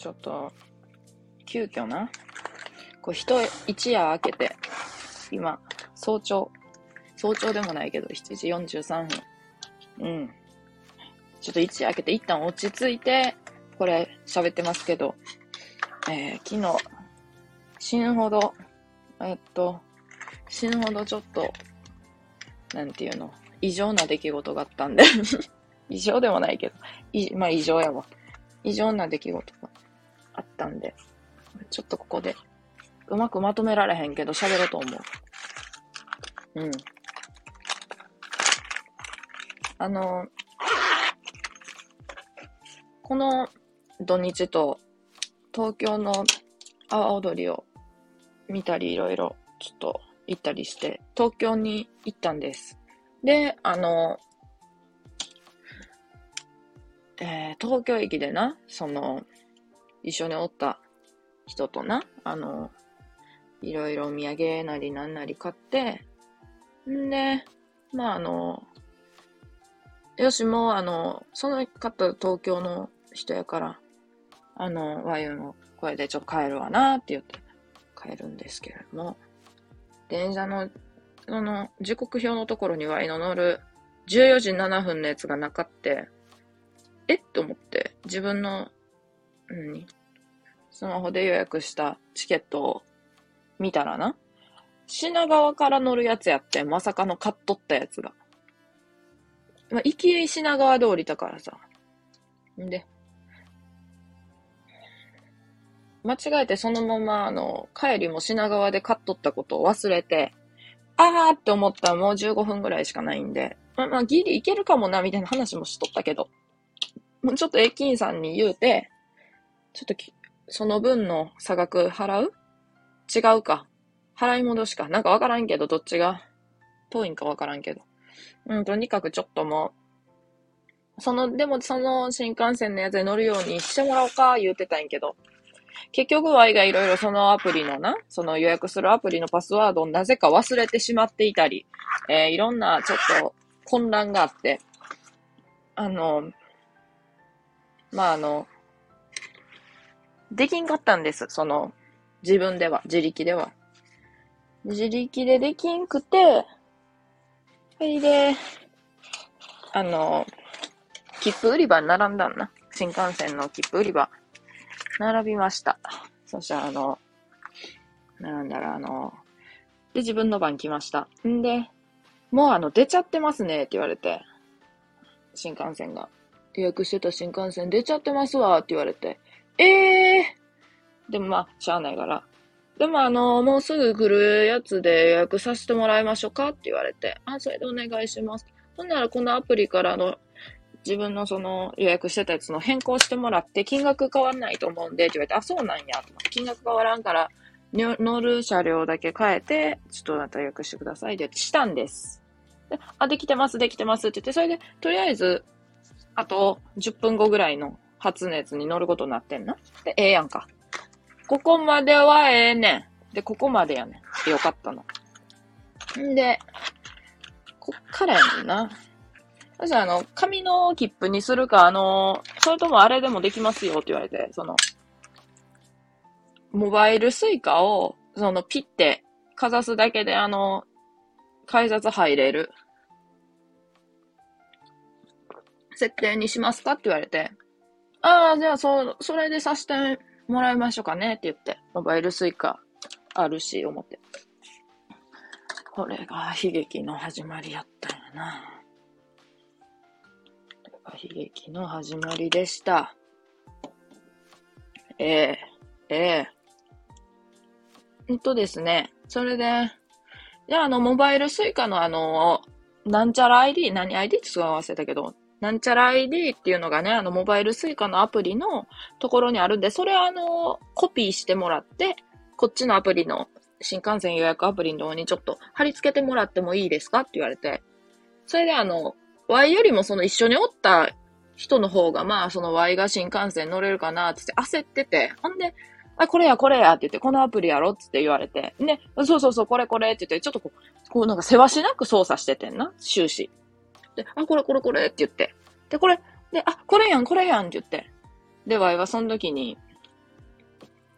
ちょっと、急遽な、こう、一、一夜明けて、今、早朝、早朝でもないけど、7時43分。うん。ちょっと一夜明けて一旦落ち着いて、これ喋ってますけど、えー、昨日、死ぬほど、えっと、死ぬほどちょっと、なんていうの、異常な出来事があったんで 異常でもないけど、いまあ異常やわ。異常な出来事があったんで、ちょっとここで、うまくまとめられへんけど喋ろうと思う。うん。あの、この土日と東京の阿波踊りを見たりいろいろちょっと行ったりして東京に行ったんです。で、あの、えー、東京駅でな、その、一緒におった人とな、あの、いろいろお土産なりなんなり買って、んで、まああの、よしもうあの、その方東京の人やから、あの、ワインの声でちょっと帰るわなって言って帰るんですけれども、電車の、その、時刻表のところにワイの乗る14時7分のやつがなかって、えっと思って、自分の、何スマホで予約したチケットを見たらな、品川から乗るやつやって、まさかの買っとったやつが。まあ、行き品川で降りたからさ。んで、間違えてそのまま、あの、帰りも品川で買っとったことを忘れて、あーって思ったらもう15分ぐらいしかないんで、まあ、まあ、ギリいけるかもな、みたいな話もしとったけど、もうちょっと駅員さんに言うて、ちょっとき、その分の差額払う？違うか。払い戻しか。なんかわからんけど、どっちが？遠いんかわからんけど。うん、とにかくちょっともう、その、でもその新幹線のやつに乗るようにしてもらおうか、言うてたんやけど。結局、ワイがいろいろそのアプリのな、その予約するアプリのパスワードをなぜか忘れてしまっていたり、えー、いろんなちょっと混乱があって、あの、まあ、あの、できんかったんです。その、自分では、自力では。自力でできんくて、それで、あの、切符売り場に並んだんな。新幹線の切符売り場。並びました。そしたら、あの、なんだろう、あの、で、自分の番来ました。んで、もうあの、出ちゃってますね、って言われて、新幹線が。予約してた新幹線出ちゃってますわ、って言われて、ええー、でもまあ、しゃあないから。でもあの、もうすぐ来るやつで予約させてもらいましょうかって言われて、あ、それでお願いします。ほんならこのアプリからの自分のその予約してたやつの変更してもらって金額変わんないと思うんでって言われて、あ、そうなんや。金額変わらんから乗る車両だけ変えて、ちょっとまた予約してくださいってしたんです。であ、できてます、できてますって言って、それで、とりあえず、あと10分後ぐらいの発熱に乗ることになってんな。で、ええやんか。ここまではええねん。で、ここまでやねん。よかったの。んで、こっからやねんな。そしたら、あの、紙の切符にするか、あの、それともあれでもできますよって言われて、その、モバイルスイカを、その、ピッてかざすだけで、あの、改札入れる設定にしますかって言われて、ああ、じゃあ、そう、それでさせてもらいましょうかねって言って、モバイルスイカあるし、思って。これが悲劇の始まりやったんやな。これが悲劇の始まりでした。ええー、ええー。んとですね、それで、じゃあ、あの、モバイルスイカのあの、なんちゃら ID、何 ID ってすごい忘れたけど、なんちゃら ID っていうのがね、あの、モバイルスイカのアプリのところにあるんで、それあの、コピーしてもらって、こっちのアプリの、新幹線予約アプリの方にちょっと貼り付けてもらってもいいですかって言われて、それであの、Y よりもその一緒におった人の方が、まあ、その Y が新幹線乗れるかなって焦ってて、ほんで、あ、これや、これやって言って、このアプリやろって言われて、ね、そうそうそう、これこれって言って、ちょっとこう、こうなんか世話しなく操作しててんな、終始。で、あ、これこれこれって言って。で、これ、で、あ、これやん、これやんって言って。で、ワイはその時に、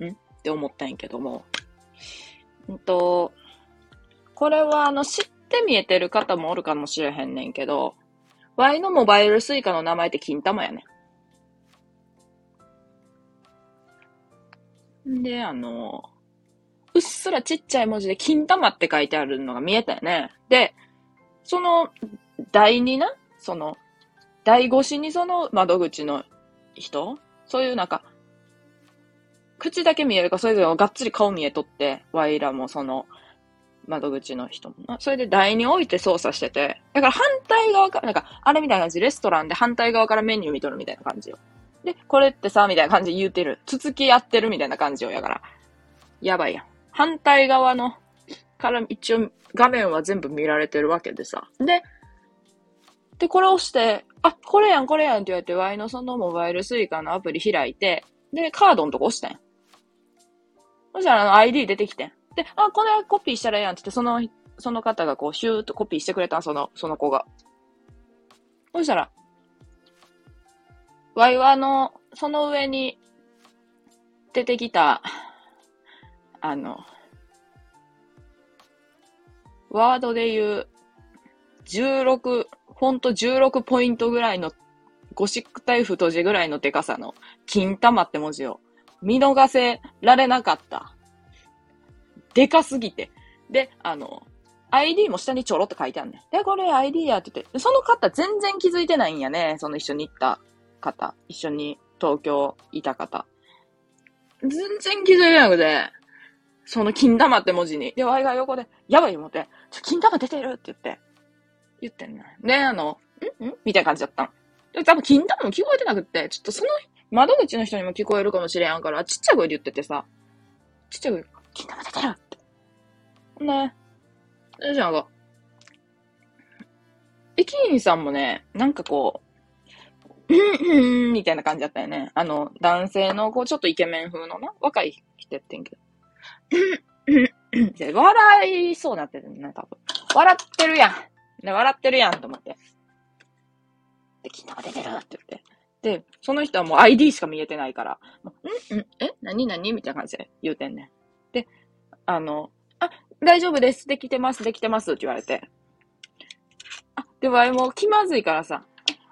ん？って思ったんやけども、うんと、これはあの、知って見えてる方もおるかもしれへんねんけど、Y のモバイルスイカの名前って金玉やねん。で、あの、うっすらちっちゃい文字で金玉って書いてあるのが見えたよね。で、その台にな、その、台越しにその窓口の人？そういうなんか、口だけ見えるか、それぞれがっつり顔見えとって、ワイらもその、窓口の人もな。それで台に置いて操作してて、だから反対側から、なんか、あれみたいな感じ、レストランで反対側からメニュー見とるみたいな感じよ。で、これってさ、みたいな感じ言うてる。つつき合ってるみたいな感じよ、やから。やばいやん。反対側の、から一応画面は全部見られてるわけでさ。で、で、これを押して、あ、これやん、これやんって言われて、ワイのそのモバイルスイカのアプリ開いて、で、カードのとこ押してん。そしたらあの ID 出てきてん。で、あ、これコピーしたらええやんって言って、その、その方がこう、シューッとコピーしてくれたその、その子が。そしたら、ワイはあの、その上に出てきた、あの、ワードで言う、16、フォント16ポイントぐらいの、ゴシックタイフ閉じぐらいのデカさの、金玉って文字を見逃せられなかった。でかすぎて。で、あの、ID も下にちょろって書いてあるねで、これ ID やってて、その方全然気づいてないんやね。その一緒に行った方。一緒に東京いた方。全然気づいてなくて、その金玉って文字に。で、ワイが横で、やばい思って、ちょ、金玉出てるって言って、言ってんね。で、あの、ん？ん？みたいな感じだったん。で、多分金玉も聞こえてなくって、ちょっとその窓口の人にも聞こえるかもしれんから、ちっちゃい声で言っててさ、ちっちゃい声、金玉出てるって。ね。じゃあ、駅員さんもね、なんかこう、うんうんみたいな感じだったよね。あの、男性の、こう、ちょっとイケメン風のな、若い人やってんけど。笑いそうなってるね、多分。笑ってるやん。ね、笑ってるやんと思って。で、金玉出てるって言って。で、その人はもう ID しか見えてないから、んんえ何何？みたいな感じで言うてんねん。で、あの、あ、大丈夫です。できてます、できてますって言われて。あ、でもあれもう気まずいからさ、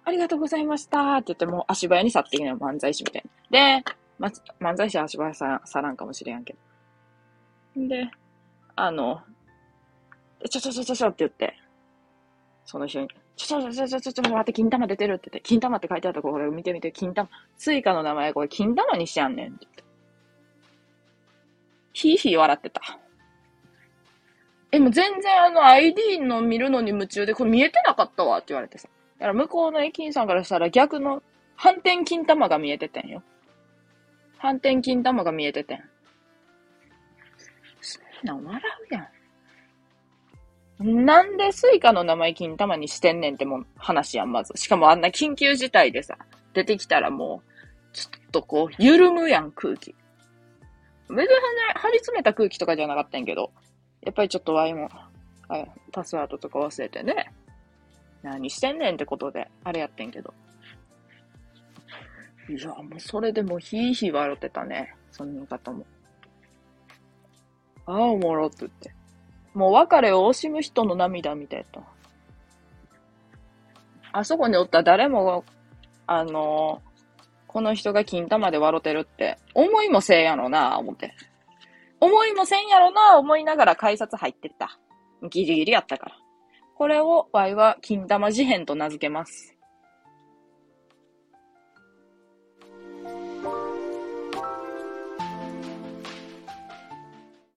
ありがとうございましたって言ってもう足早に去っていくの漫才師みたいな。で、ま、漫才師は足早に去らんかもしれんけど。で、あの、ちょちょちょちょちょって言って、その人に、ちょちょちょちょちょちょ、待って、金玉出てるって言って、金玉って書いてあったこれ見てみて、金玉、スイカの名前これ金玉にしちゃんねんってって。ひーひー笑ってた。え、もう全然あの ID の見るのに夢中で、これ見えてなかったわって言われてさ。だから向こうの駅員さんからしたら逆の反転金玉が見えててんよ。反転金玉が見えててん。そんなん笑うやん。なんでスイカの名前金玉にしてんねんってもう話やん、まず。しかもあんな緊急事態でさ、出てきたらもう、ちょっとこう、緩むやん、空気。別に張り詰めた空気とかじゃなかったんやけど、やっぱりちょっとワイも、パスワードとか忘れてね、何してんねんってことで、あれやってんけど。いや、もうそれでもひーひー笑ってたね。その言い方も。ああ、おもろって言って。もう別れを惜しむ人の涙みたいだった。あそこにおった誰も、あの、この人が金玉で笑ってるって、思いもせんやろな、思って。思いもせんやろな、思いながら改札入ってった。ギリギリやったから。これを、ワイは金玉事変と名付けます。